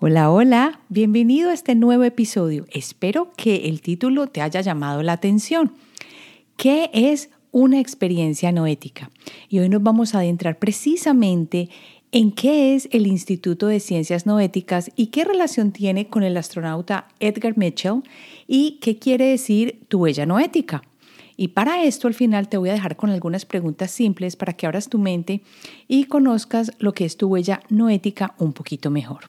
Hola, hola, bienvenido a este nuevo episodio. Espero que el título te haya llamado la atención. ¿Qué es una experiencia noética? Y hoy nos vamos a adentrar precisamente en qué es el Instituto de Ciencias Noéticas y qué relación tiene con el astronauta Edgar Mitchell y qué quiere decir tu huella noética. Y para esto al final te voy a dejar con algunas preguntas simples para que abras tu mente y conozcas lo que es tu huella noética un poquito mejor.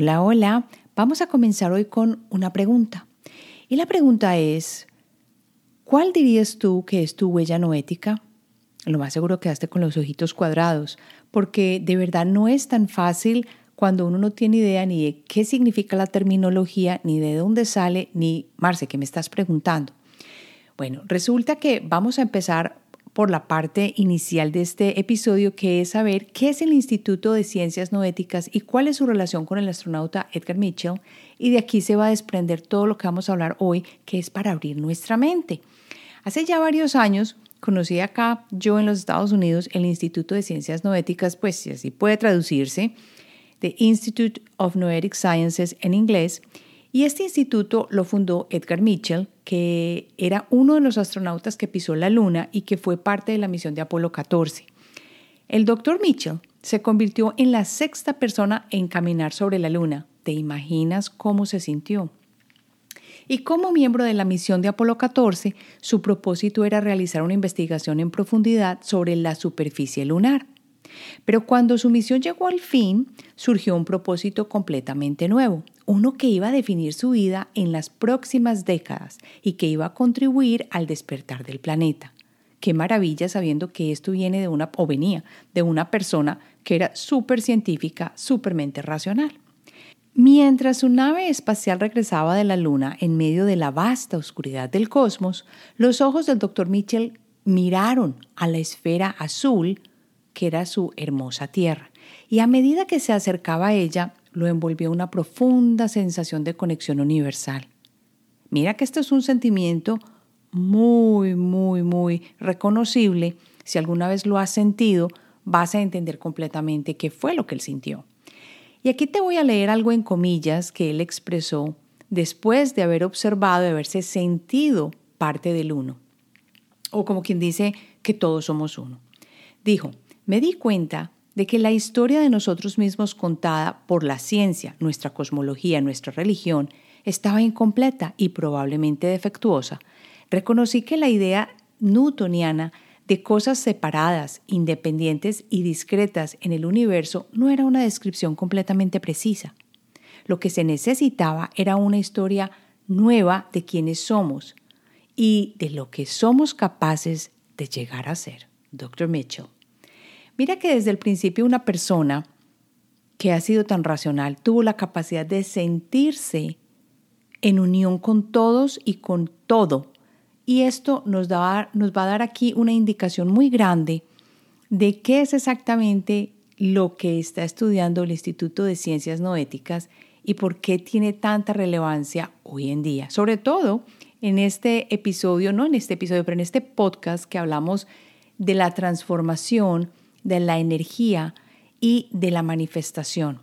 Hola, hola. Vamos a comenzar hoy con una pregunta. Y la pregunta es, ¿cuál dirías tú que es tu huella noética? Lo más seguro quedaste con los ojitos cuadrados, porque de verdad no es tan fácil cuando uno no tiene idea ni de qué significa la terminología, ni de dónde sale, ni, Marce, ¿qué me estás preguntando? Bueno, resulta que vamos a empezar por la parte inicial de este episodio, que es saber qué es el Instituto de Ciencias Noéticas y cuál es su relación con el astronauta Edgar Mitchell. Y de aquí se va a desprender todo lo que vamos a hablar hoy, que es para abrir nuestra mente. Hace ya varios años conocí acá, yo en los Estados Unidos, el Instituto de Ciencias Noéticas, pues si así puede traducirse, The Institute of Noetic Sciences en inglés, y este instituto lo fundó Edgar Mitchell, que era uno de los astronautas que pisó la Luna y que fue parte de la misión de Apolo 14. El doctor Mitchell se convirtió en la sexta persona en caminar sobre la Luna. ¿Te imaginas cómo se sintió? Y como miembro de la misión de Apolo 14, su propósito era realizar una investigación en profundidad sobre la superficie lunar. Pero cuando su misión llegó al fin, surgió un propósito completamente nuevo, uno que iba a definir su vida en las próximas décadas y que iba a contribuir al despertar del planeta. Qué maravilla sabiendo que esto viene de una, o venía de una persona que era súper científica, súpermente racional. Mientras su nave espacial regresaba de la Luna en medio de la vasta oscuridad del cosmos, los ojos del Dr. Mitchell miraron a la esfera azul que era su hermosa tierra. Y a medida que se acercaba a ella, lo envolvió una profunda sensación de conexión universal. Mira que esto es un sentimiento muy, muy, muy reconocible. Si alguna vez lo has sentido, vas a entender completamente qué fue lo que él sintió. Y aquí te voy a leer algo en comillas que él expresó después de haber observado, de haberse sentido parte del uno. O como quien dice que todos somos uno. Dijo, me di cuenta de que la historia de nosotros mismos contada por la ciencia, nuestra cosmología, nuestra religión, estaba incompleta y probablemente defectuosa. Reconocí que la idea newtoniana de cosas separadas, independientes y discretas en el universo no era una descripción completamente precisa. Lo que se necesitaba era una historia nueva de quiénes somos y de lo que somos capaces de llegar a ser. Dr. Mitchell. Mira que desde el principio una persona que ha sido tan racional tuvo la capacidad de sentirse en unión con todos y con todo. Y esto nos, da, nos va a dar aquí una indicación muy grande de qué es exactamente lo que está estudiando el Instituto de Ciencias Noéticas y por qué tiene tanta relevancia hoy en día. Sobre todo en este episodio, no en este episodio, pero en este podcast que hablamos de la transformación de la energía y de la manifestación.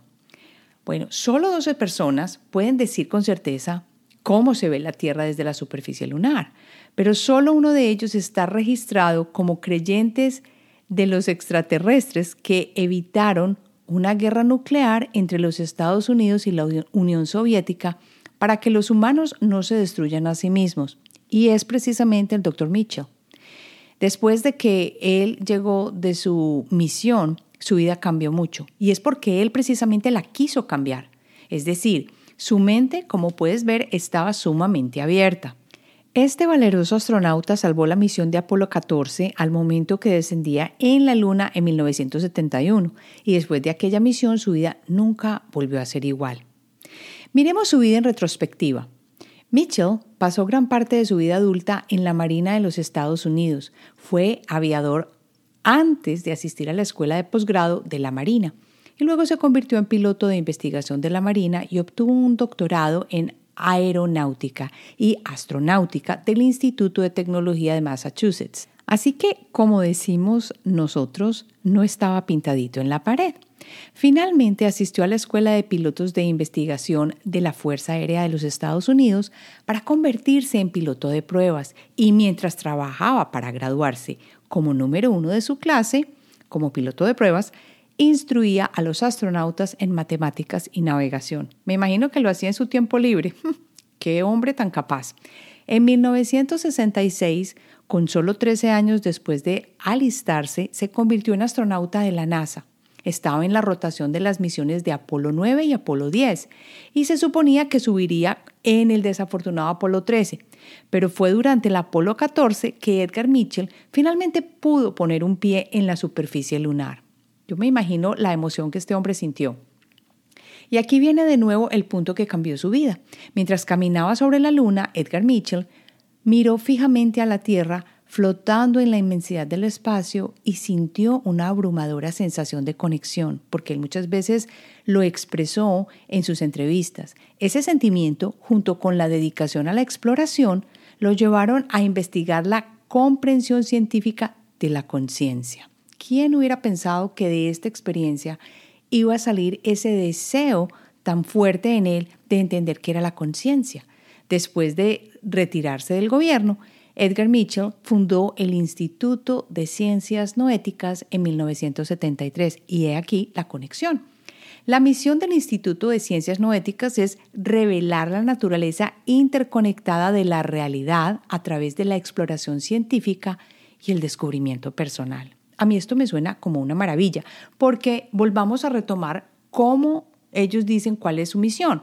Bueno, solo 12 personas pueden decir con certeza cómo se ve la Tierra desde la superficie lunar, pero solo uno de ellos está registrado como creyentes de los extraterrestres que evitaron una guerra nuclear entre los Estados Unidos y la Unión Soviética para que los humanos no se destruyan a sí mismos. Y es precisamente el doctor Mitchell. Después de que él llegó de su misión, su vida cambió mucho. Y es porque él precisamente la quiso cambiar. Es decir, su mente, como puedes ver, estaba sumamente abierta. Este valeroso astronauta salvó la misión de Apolo 14 al momento que descendía en la Luna en 1971 y después de aquella misión su vida nunca volvió a ser igual. Miremos su vida en retrospectiva. Mitchell pasó gran parte de su vida adulta en la Marina de los Estados Unidos. Fue aviador antes de asistir a la escuela de posgrado de la Marina y luego se convirtió en piloto de investigación de la Marina y obtuvo un doctorado en aeronáutica y astronáutica del Instituto de Tecnología de Massachusetts. Así que, como decimos nosotros, no estaba pintadito en la pared. Finalmente asistió a la Escuela de Pilotos de Investigación de la Fuerza Aérea de los Estados Unidos para convertirse en piloto de pruebas y mientras trabajaba para graduarse como número uno de su clase, como piloto de pruebas, instruía a los astronautas en matemáticas y navegación. Me imagino que lo hacía en su tiempo libre. ¡Qué hombre tan capaz! En 1966, con solo 13 años después de alistarse, se convirtió en astronauta de la NASA. Estaba en la rotación de las misiones de Apolo 9 y Apolo 10 y se suponía que subiría en el desafortunado Apolo 13. Pero fue durante el Apolo 14 que Edgar Mitchell finalmente pudo poner un pie en la superficie lunar. Yo me imagino la emoción que este hombre sintió. Y aquí viene de nuevo el punto que cambió su vida. Mientras caminaba sobre la luna, Edgar Mitchell miró fijamente a la Tierra flotando en la inmensidad del espacio y sintió una abrumadora sensación de conexión, porque él muchas veces lo expresó en sus entrevistas. Ese sentimiento, junto con la dedicación a la exploración, lo llevaron a investigar la comprensión científica de la conciencia. ¿Quién hubiera pensado que de esta experiencia iba a salir ese deseo tan fuerte en él de entender qué era la conciencia? Después de retirarse del gobierno, Edgar Mitchell fundó el Instituto de Ciencias Noéticas en 1973 y he aquí la conexión. La misión del Instituto de Ciencias Noéticas es revelar la naturaleza interconectada de la realidad a través de la exploración científica y el descubrimiento personal. A mí esto me suena como una maravilla, porque volvamos a retomar cómo ellos dicen cuál es su misión.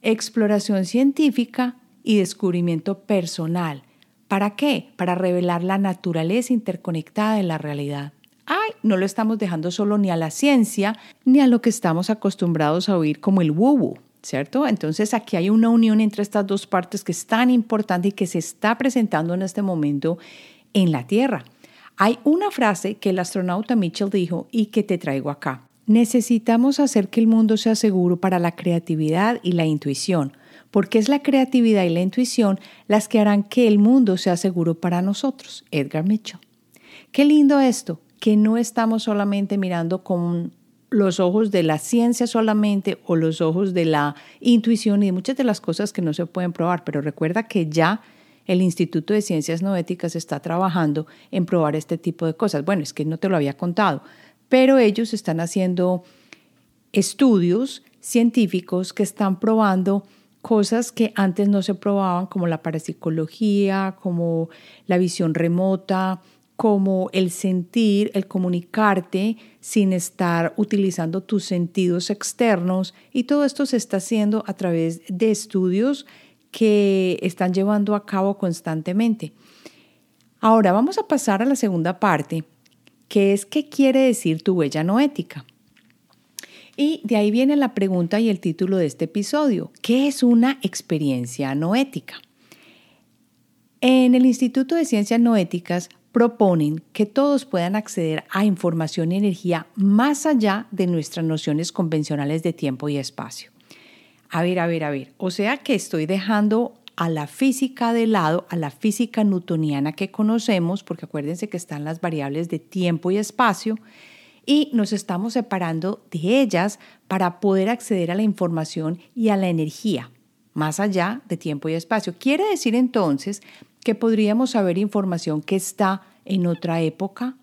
Exploración científica y descubrimiento personal. ¿Para qué? Para revelar la naturaleza interconectada de la realidad. Ay, no lo estamos dejando solo ni a la ciencia, ni a lo que estamos acostumbrados a oír como el woo ¿cierto? Entonces aquí hay una unión entre estas dos partes que es tan importante y que se está presentando en este momento en la Tierra. Hay una frase que el astronauta Mitchell dijo y que te traigo acá. Necesitamos hacer que el mundo sea seguro para la creatividad y la intuición, porque es la creatividad y la intuición las que harán que el mundo sea seguro para nosotros. Edgar Mitchell. Qué lindo esto, que no estamos solamente mirando con los ojos de la ciencia solamente o los ojos de la intuición y de muchas de las cosas que no se pueden probar, pero recuerda que ya el Instituto de Ciencias Noéticas está trabajando en probar este tipo de cosas. Bueno, es que no te lo había contado, pero ellos están haciendo estudios científicos que están probando cosas que antes no se probaban, como la parapsicología, como la visión remota, como el sentir, el comunicarte sin estar utilizando tus sentidos externos. Y todo esto se está haciendo a través de estudios que están llevando a cabo constantemente. Ahora vamos a pasar a la segunda parte, que es qué quiere decir tu huella no ética. Y de ahí viene la pregunta y el título de este episodio. ¿Qué es una experiencia no ética? En el Instituto de Ciencias Noéticas proponen que todos puedan acceder a información y energía más allá de nuestras nociones convencionales de tiempo y espacio. A ver, a ver, a ver. O sea que estoy dejando a la física de lado, a la física newtoniana que conocemos, porque acuérdense que están las variables de tiempo y espacio, y nos estamos separando de ellas para poder acceder a la información y a la energía, más allá de tiempo y espacio. Quiere decir entonces que podríamos saber información que está en otra época,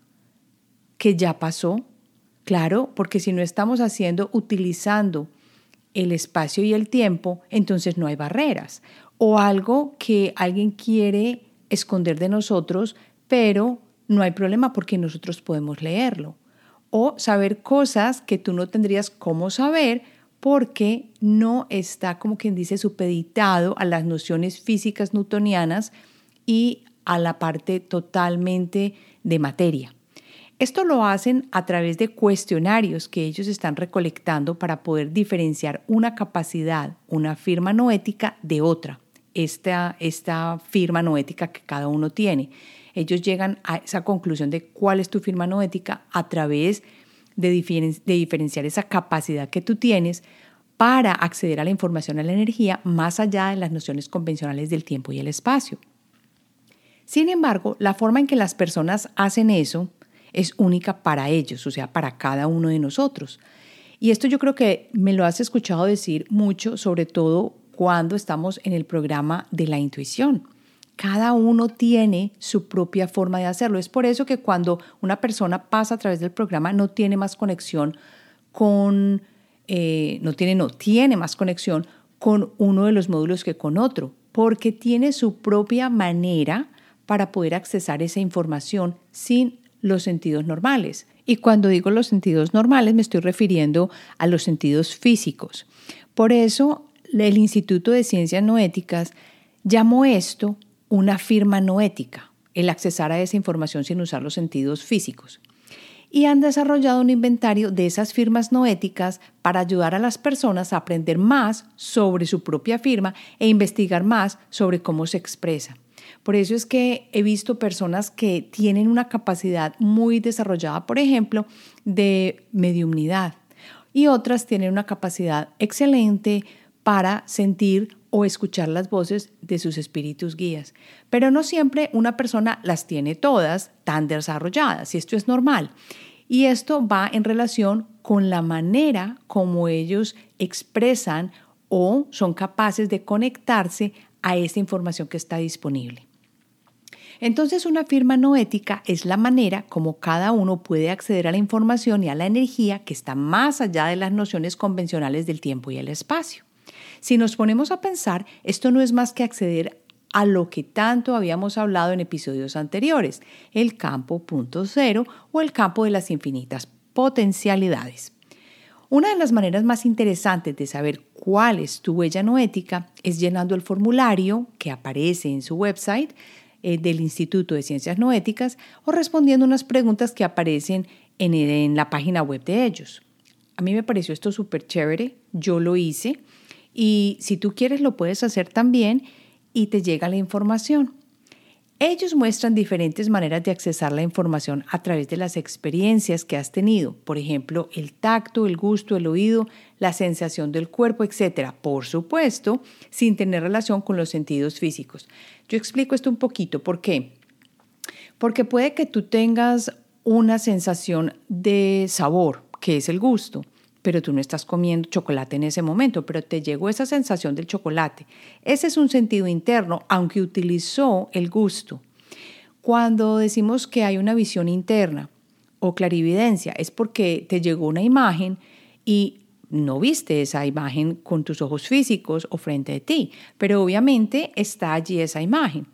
que ya pasó. Claro, porque si no estamos haciendo, utilizando el espacio y el tiempo, entonces no hay barreras. O algo que alguien quiere esconder de nosotros, pero no hay problema porque nosotros podemos leerlo. O saber cosas que tú no tendrías cómo saber porque no está, como quien dice, supeditado a las nociones físicas newtonianas y a la parte totalmente de materia. Esto lo hacen a través de cuestionarios que ellos están recolectando para poder diferenciar una capacidad, una firma noética de otra, esta, esta firma noética que cada uno tiene. Ellos llegan a esa conclusión de cuál es tu firma noética a través de, de diferenciar esa capacidad que tú tienes para acceder a la información, a la energía, más allá de las nociones convencionales del tiempo y el espacio. Sin embargo, la forma en que las personas hacen eso es única para ellos, o sea, para cada uno de nosotros. Y esto yo creo que me lo has escuchado decir mucho, sobre todo cuando estamos en el programa de la intuición. Cada uno tiene su propia forma de hacerlo. Es por eso que cuando una persona pasa a través del programa no tiene más conexión con, eh, no tiene, no, tiene más conexión con uno de los módulos que con otro, porque tiene su propia manera para poder accesar esa información sin los sentidos normales. Y cuando digo los sentidos normales me estoy refiriendo a los sentidos físicos. Por eso el Instituto de Ciencias Noéticas llamó esto una firma noética, el accesar a esa información sin usar los sentidos físicos. Y han desarrollado un inventario de esas firmas noéticas para ayudar a las personas a aprender más sobre su propia firma e investigar más sobre cómo se expresa. Por eso es que he visto personas que tienen una capacidad muy desarrollada, por ejemplo, de mediumnidad y otras tienen una capacidad excelente para sentir o escuchar las voces de sus espíritus guías. Pero no siempre una persona las tiene todas tan desarrolladas y esto es normal. Y esto va en relación con la manera como ellos expresan o son capaces de conectarse a esa información que está disponible. Entonces una firma no ética es la manera como cada uno puede acceder a la información y a la energía que está más allá de las nociones convencionales del tiempo y el espacio. Si nos ponemos a pensar, esto no es más que acceder a lo que tanto habíamos hablado en episodios anteriores, el campo punto cero o el campo de las infinitas potencialidades. Una de las maneras más interesantes de saber cuál es tu huella no ética es llenando el formulario que aparece en su website eh, del Instituto de Ciencias Noéticas o respondiendo unas preguntas que aparecen en, en la página web de ellos. A mí me pareció esto súper chévere, yo lo hice y si tú quieres lo puedes hacer también y te llega la información. Ellos muestran diferentes maneras de accesar la información a través de las experiencias que has tenido, por ejemplo, el tacto, el gusto, el oído, la sensación del cuerpo, etc. Por supuesto, sin tener relación con los sentidos físicos. Yo explico esto un poquito, ¿por qué? Porque puede que tú tengas una sensación de sabor, que es el gusto, pero tú no estás comiendo chocolate en ese momento, pero te llegó esa sensación del chocolate. Ese es un sentido interno, aunque utilizó el gusto. Cuando decimos que hay una visión interna o clarividencia, es porque te llegó una imagen y no viste esa imagen con tus ojos físicos o frente a ti, pero obviamente está allí esa imagen.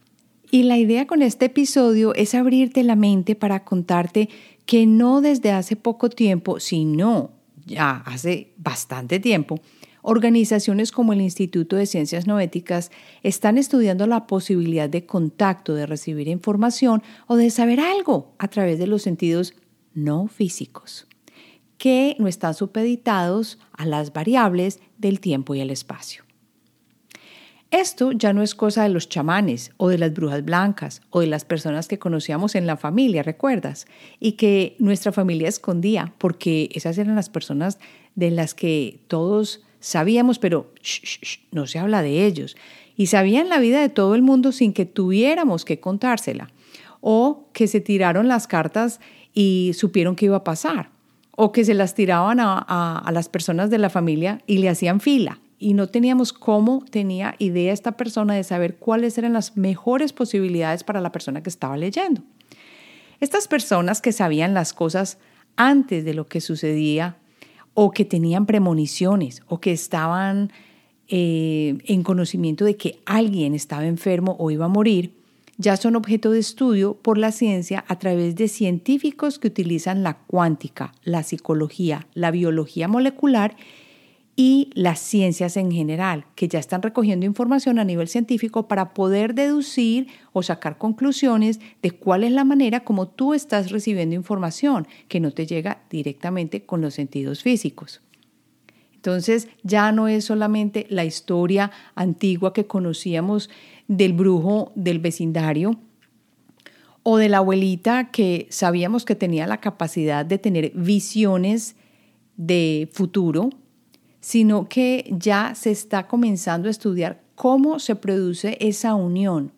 Y la idea con este episodio es abrirte la mente para contarte que no desde hace poco tiempo, sino ya hace bastante tiempo, organizaciones como el Instituto de Ciencias Noéticas están estudiando la posibilidad de contacto, de recibir información o de saber algo a través de los sentidos no físicos, que no están supeditados a las variables del tiempo y el espacio. Esto ya no es cosa de los chamanes o de las brujas blancas o de las personas que conocíamos en la familia, ¿recuerdas? Y que nuestra familia escondía porque esas eran las personas de las que todos sabíamos, pero no se habla de ellos. Y sabían la vida de todo el mundo sin que tuviéramos que contársela. O que se tiraron las cartas y supieron qué iba a pasar. O que se las tiraban a, a las personas de la familia y le hacían fila y no teníamos cómo tenía idea esta persona de saber cuáles eran las mejores posibilidades para la persona que estaba leyendo. Estas personas que sabían las cosas antes de lo que sucedía o que tenían premoniciones o que estaban eh, en conocimiento de que alguien estaba enfermo o iba a morir, ya son objeto de estudio por la ciencia a través de científicos que utilizan la cuántica, la psicología, la biología molecular y las ciencias en general, que ya están recogiendo información a nivel científico para poder deducir o sacar conclusiones de cuál es la manera como tú estás recibiendo información que no te llega directamente con los sentidos físicos. Entonces ya no es solamente la historia antigua que conocíamos del brujo del vecindario o de la abuelita que sabíamos que tenía la capacidad de tener visiones de futuro, sino que ya se está comenzando a estudiar cómo se produce esa unión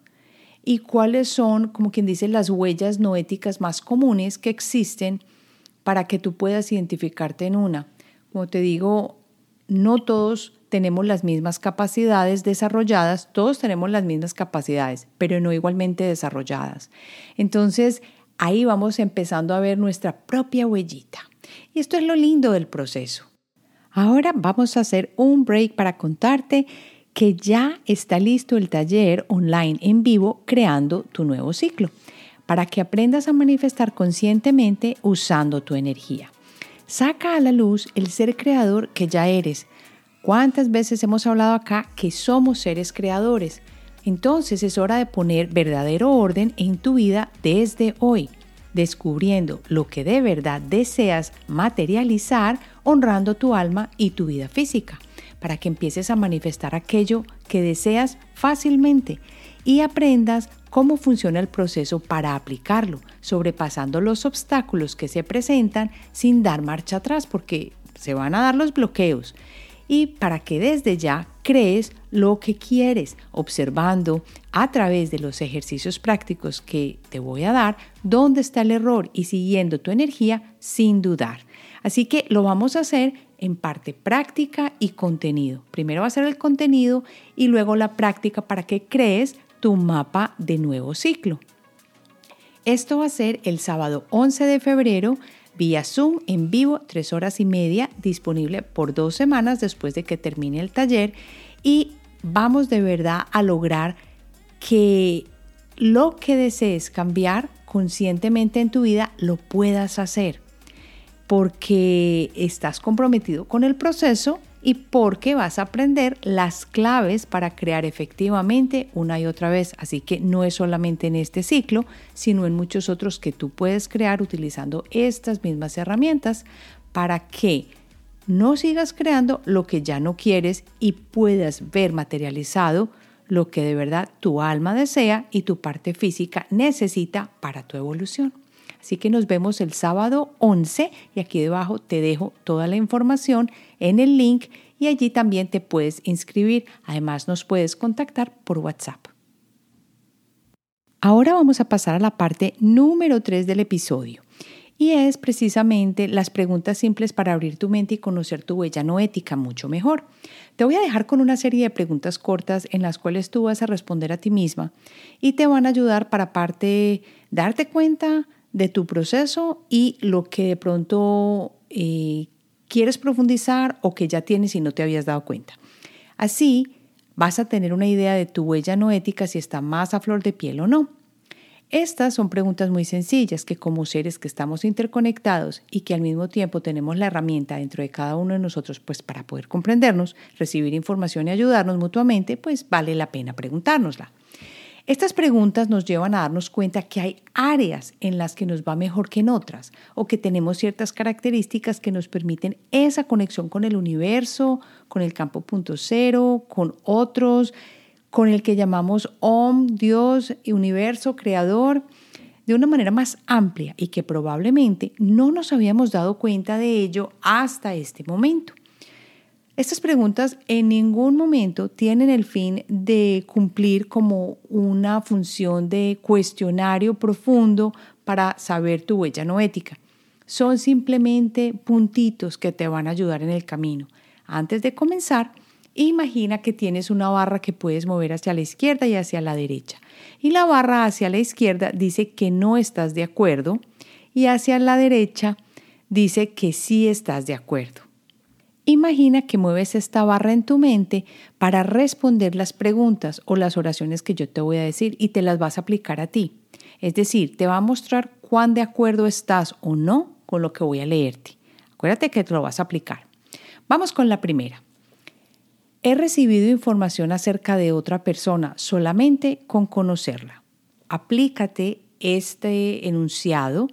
y cuáles son, como quien dice, las huellas noéticas más comunes que existen para que tú puedas identificarte en una. Como te digo, no todos tenemos las mismas capacidades desarrolladas, todos tenemos las mismas capacidades, pero no igualmente desarrolladas. Entonces, ahí vamos empezando a ver nuestra propia huellita. Y esto es lo lindo del proceso. Ahora vamos a hacer un break para contarte que ya está listo el taller online en vivo creando tu nuevo ciclo, para que aprendas a manifestar conscientemente usando tu energía. Saca a la luz el ser creador que ya eres. ¿Cuántas veces hemos hablado acá que somos seres creadores? Entonces es hora de poner verdadero orden en tu vida desde hoy descubriendo lo que de verdad deseas materializar, honrando tu alma y tu vida física, para que empieces a manifestar aquello que deseas fácilmente y aprendas cómo funciona el proceso para aplicarlo, sobrepasando los obstáculos que se presentan sin dar marcha atrás, porque se van a dar los bloqueos y para que desde ya crees lo que quieres, observando a través de los ejercicios prácticos que te voy a dar dónde está el error y siguiendo tu energía sin dudar. Así que lo vamos a hacer en parte práctica y contenido. Primero va a ser el contenido y luego la práctica para que crees tu mapa de nuevo ciclo. Esto va a ser el sábado 11 de febrero vía Zoom en vivo, tres horas y media, disponible por dos semanas después de que termine el taller y vamos de verdad a lograr que lo que desees cambiar conscientemente en tu vida lo puedas hacer porque estás comprometido con el proceso y porque vas a aprender las claves para crear efectivamente una y otra vez. Así que no es solamente en este ciclo, sino en muchos otros que tú puedes crear utilizando estas mismas herramientas para que no sigas creando lo que ya no quieres y puedas ver materializado lo que de verdad tu alma desea y tu parte física necesita para tu evolución. Así que nos vemos el sábado 11 y aquí debajo te dejo toda la información en el link y allí también te puedes inscribir. Además nos puedes contactar por WhatsApp. Ahora vamos a pasar a la parte número 3 del episodio y es precisamente las preguntas simples para abrir tu mente y conocer tu huella no ética mucho mejor. Te voy a dejar con una serie de preguntas cortas en las cuales tú vas a responder a ti misma y te van a ayudar para parte darte cuenta de tu proceso y lo que de pronto eh, quieres profundizar o que ya tienes y no te habías dado cuenta. Así vas a tener una idea de tu huella no ética si está más a flor de piel o no. Estas son preguntas muy sencillas que como seres que estamos interconectados y que al mismo tiempo tenemos la herramienta dentro de cada uno de nosotros pues para poder comprendernos, recibir información y ayudarnos mutuamente, pues vale la pena preguntárnosla. Estas preguntas nos llevan a darnos cuenta que hay áreas en las que nos va mejor que en otras o que tenemos ciertas características que nos permiten esa conexión con el universo, con el campo punto cero, con otros, con el que llamamos Om, Dios, universo, creador, de una manera más amplia y que probablemente no nos habíamos dado cuenta de ello hasta este momento. Estas preguntas en ningún momento tienen el fin de cumplir como una función de cuestionario profundo para saber tu huella no ética. Son simplemente puntitos que te van a ayudar en el camino. Antes de comenzar, imagina que tienes una barra que puedes mover hacia la izquierda y hacia la derecha. Y la barra hacia la izquierda dice que no estás de acuerdo y hacia la derecha dice que sí estás de acuerdo. Imagina que mueves esta barra en tu mente para responder las preguntas o las oraciones que yo te voy a decir y te las vas a aplicar a ti. Es decir, te va a mostrar cuán de acuerdo estás o no con lo que voy a leerte. Acuérdate que te lo vas a aplicar. Vamos con la primera. He recibido información acerca de otra persona solamente con conocerla. Aplícate este enunciado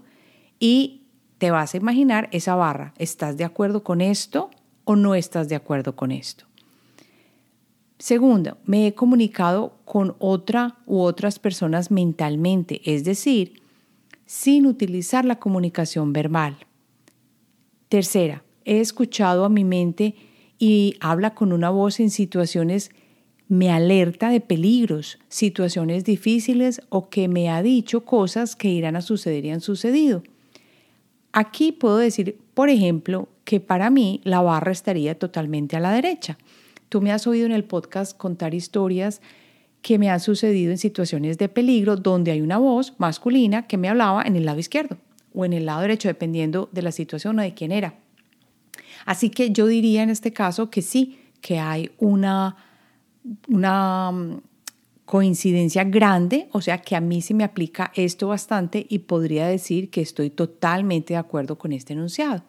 y te vas a imaginar esa barra. ¿Estás de acuerdo con esto o no estás de acuerdo con esto? Segundo, me he comunicado con otra u otras personas mentalmente, es decir, sin utilizar la comunicación verbal. Tercera, he escuchado a mi mente y habla con una voz en situaciones, me alerta de peligros, situaciones difíciles o que me ha dicho cosas que irán a suceder y han sucedido. Aquí puedo decir, por ejemplo, que para mí la barra estaría totalmente a la derecha. Tú me has oído en el podcast contar historias que me han sucedido en situaciones de peligro donde hay una voz masculina que me hablaba en el lado izquierdo o en el lado derecho, dependiendo de la situación o de quién era. Así que yo diría en este caso que sí, que hay una, una mm, coincidencia grande, o sea que a mí se me aplica esto bastante y podría decir que estoy totalmente de acuerdo con este enunciado.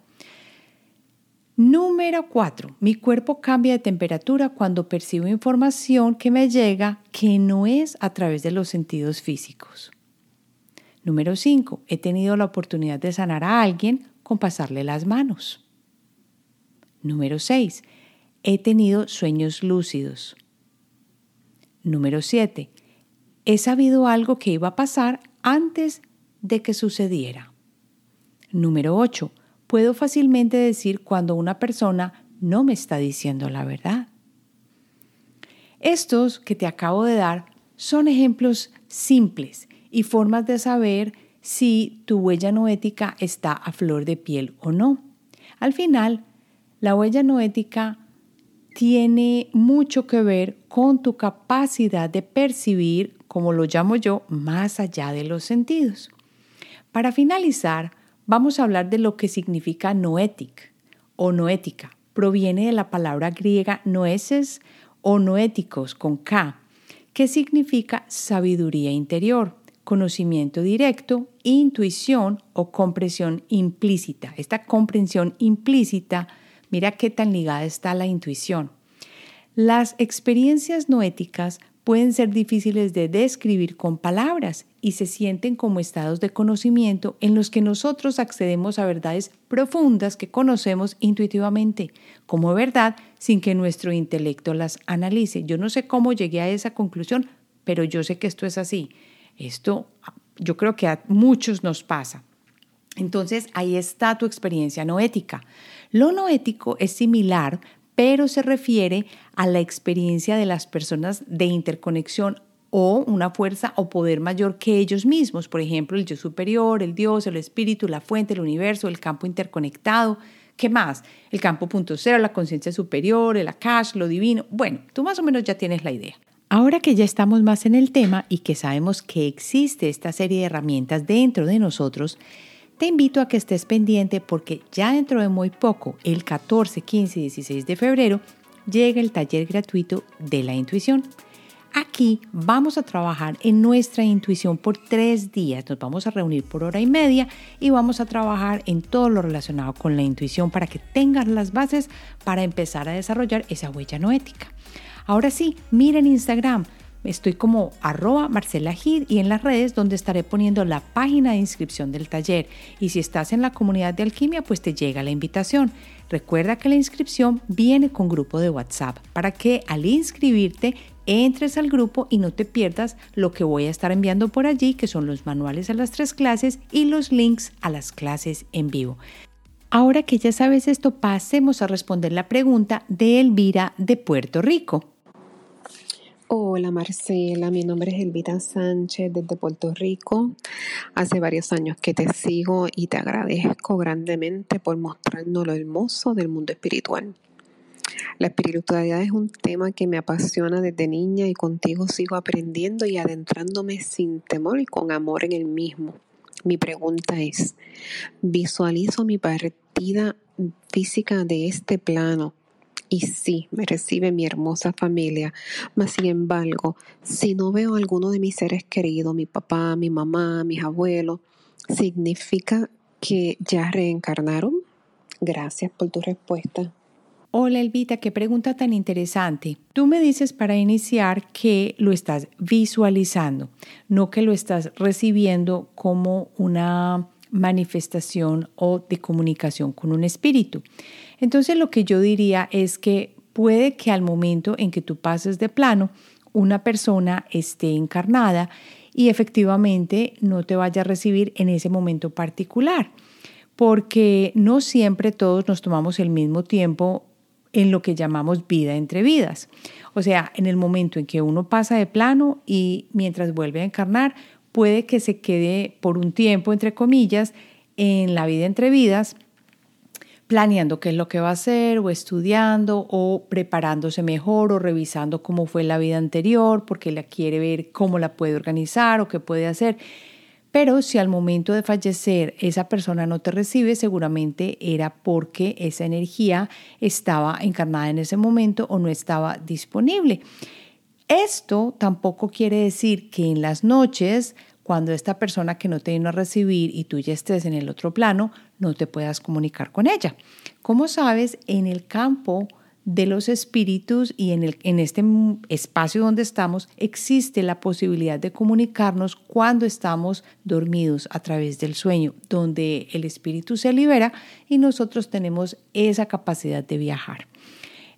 Número cuatro, mi cuerpo cambia de temperatura cuando percibo información que me llega que no es a través de los sentidos físicos. Número cinco, he tenido la oportunidad de sanar a alguien con pasarle las manos. Número 6. He tenido sueños lúcidos. Número 7. He sabido algo que iba a pasar antes de que sucediera. Número 8. Puedo fácilmente decir cuando una persona no me está diciendo la verdad. Estos que te acabo de dar son ejemplos simples y formas de saber si tu huella no ética está a flor de piel o no. Al final, la huella no ética tiene mucho que ver con tu capacidad de percibir, como lo llamo yo, más allá de los sentidos. Para finalizar, vamos a hablar de lo que significa noetic o noética. Proviene de la palabra griega noeses o noéticos con K, que significa sabiduría interior, conocimiento directo, intuición o comprensión implícita. Esta comprensión implícita Mira qué tan ligada está la intuición. Las experiencias noéticas pueden ser difíciles de describir con palabras y se sienten como estados de conocimiento en los que nosotros accedemos a verdades profundas que conocemos intuitivamente como verdad sin que nuestro intelecto las analice. Yo no sé cómo llegué a esa conclusión, pero yo sé que esto es así. Esto yo creo que a muchos nos pasa. Entonces ahí está tu experiencia noética. Lo noético es similar, pero se refiere a la experiencia de las personas de interconexión o una fuerza o poder mayor que ellos mismos, por ejemplo, el yo superior, el Dios, el espíritu, la fuente, el universo, el campo interconectado. ¿Qué más? El campo punto cero, la conciencia superior, el akash, lo divino. Bueno, tú más o menos ya tienes la idea. Ahora que ya estamos más en el tema y que sabemos que existe esta serie de herramientas dentro de nosotros, te invito a que estés pendiente porque ya dentro de muy poco, el 14, 15 y 16 de febrero, llega el taller gratuito de la intuición. Aquí vamos a trabajar en nuestra intuición por tres días. Nos vamos a reunir por hora y media y vamos a trabajar en todo lo relacionado con la intuición para que tengas las bases para empezar a desarrollar esa huella no ética. Ahora sí, miren Instagram Estoy como arroba Marcela Gid y en las redes donde estaré poniendo la página de inscripción del taller. Y si estás en la comunidad de alquimia, pues te llega la invitación. Recuerda que la inscripción viene con grupo de WhatsApp para que al inscribirte entres al grupo y no te pierdas lo que voy a estar enviando por allí, que son los manuales a las tres clases y los links a las clases en vivo. Ahora que ya sabes esto, pasemos a responder la pregunta de Elvira de Puerto Rico. Hola Marcela, mi nombre es Elvita Sánchez desde Puerto Rico. Hace varios años que te sigo y te agradezco grandemente por mostrarnos lo hermoso del mundo espiritual. La espiritualidad es un tema que me apasiona desde niña y contigo sigo aprendiendo y adentrándome sin temor y con amor en el mismo. Mi pregunta es, visualizo mi partida física de este plano y sí, me recibe mi hermosa familia, mas sin embargo, si no veo alguno de mis seres queridos, mi papá, mi mamá, mis abuelos, ¿significa que ya reencarnaron? Gracias por tu respuesta. Hola Elvita, qué pregunta tan interesante. Tú me dices para iniciar que lo estás visualizando, no que lo estás recibiendo como una manifestación o de comunicación con un espíritu. Entonces lo que yo diría es que puede que al momento en que tú pases de plano, una persona esté encarnada y efectivamente no te vaya a recibir en ese momento particular, porque no siempre todos nos tomamos el mismo tiempo en lo que llamamos vida entre vidas. O sea, en el momento en que uno pasa de plano y mientras vuelve a encarnar, puede que se quede por un tiempo, entre comillas, en la vida entre vidas, planeando qué es lo que va a hacer o estudiando o preparándose mejor o revisando cómo fue la vida anterior porque la quiere ver cómo la puede organizar o qué puede hacer. Pero si al momento de fallecer esa persona no te recibe, seguramente era porque esa energía estaba encarnada en ese momento o no estaba disponible. Esto tampoco quiere decir que en las noches cuando esta persona que no te vino a recibir y tú ya estés en el otro plano, no te puedas comunicar con ella. Como sabes, en el campo de los espíritus y en, en este espacio donde estamos existe la posibilidad de comunicarnos cuando estamos dormidos a través del sueño, donde el espíritu se libera y nosotros tenemos esa capacidad de viajar.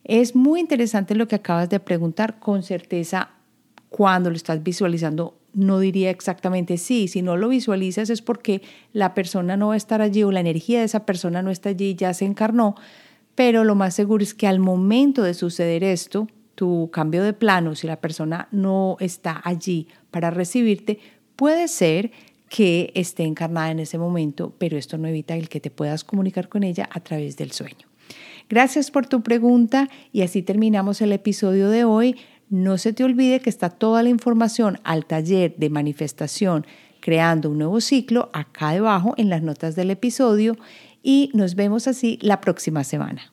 Es muy interesante lo que acabas de preguntar, con certeza cuando lo estás visualizando no diría exactamente sí, si no lo visualizas es porque la persona no va a estar allí o la energía de esa persona no está allí, ya se encarnó, pero lo más seguro es que al momento de suceder esto, tu cambio de plano, si la persona no está allí para recibirte, puede ser que esté encarnada en ese momento, pero esto no evita el que te puedas comunicar con ella a través del sueño. Gracias por tu pregunta y así terminamos el episodio de hoy. No se te olvide que está toda la información al taller de manifestación creando un nuevo ciclo acá debajo en las notas del episodio y nos vemos así la próxima semana.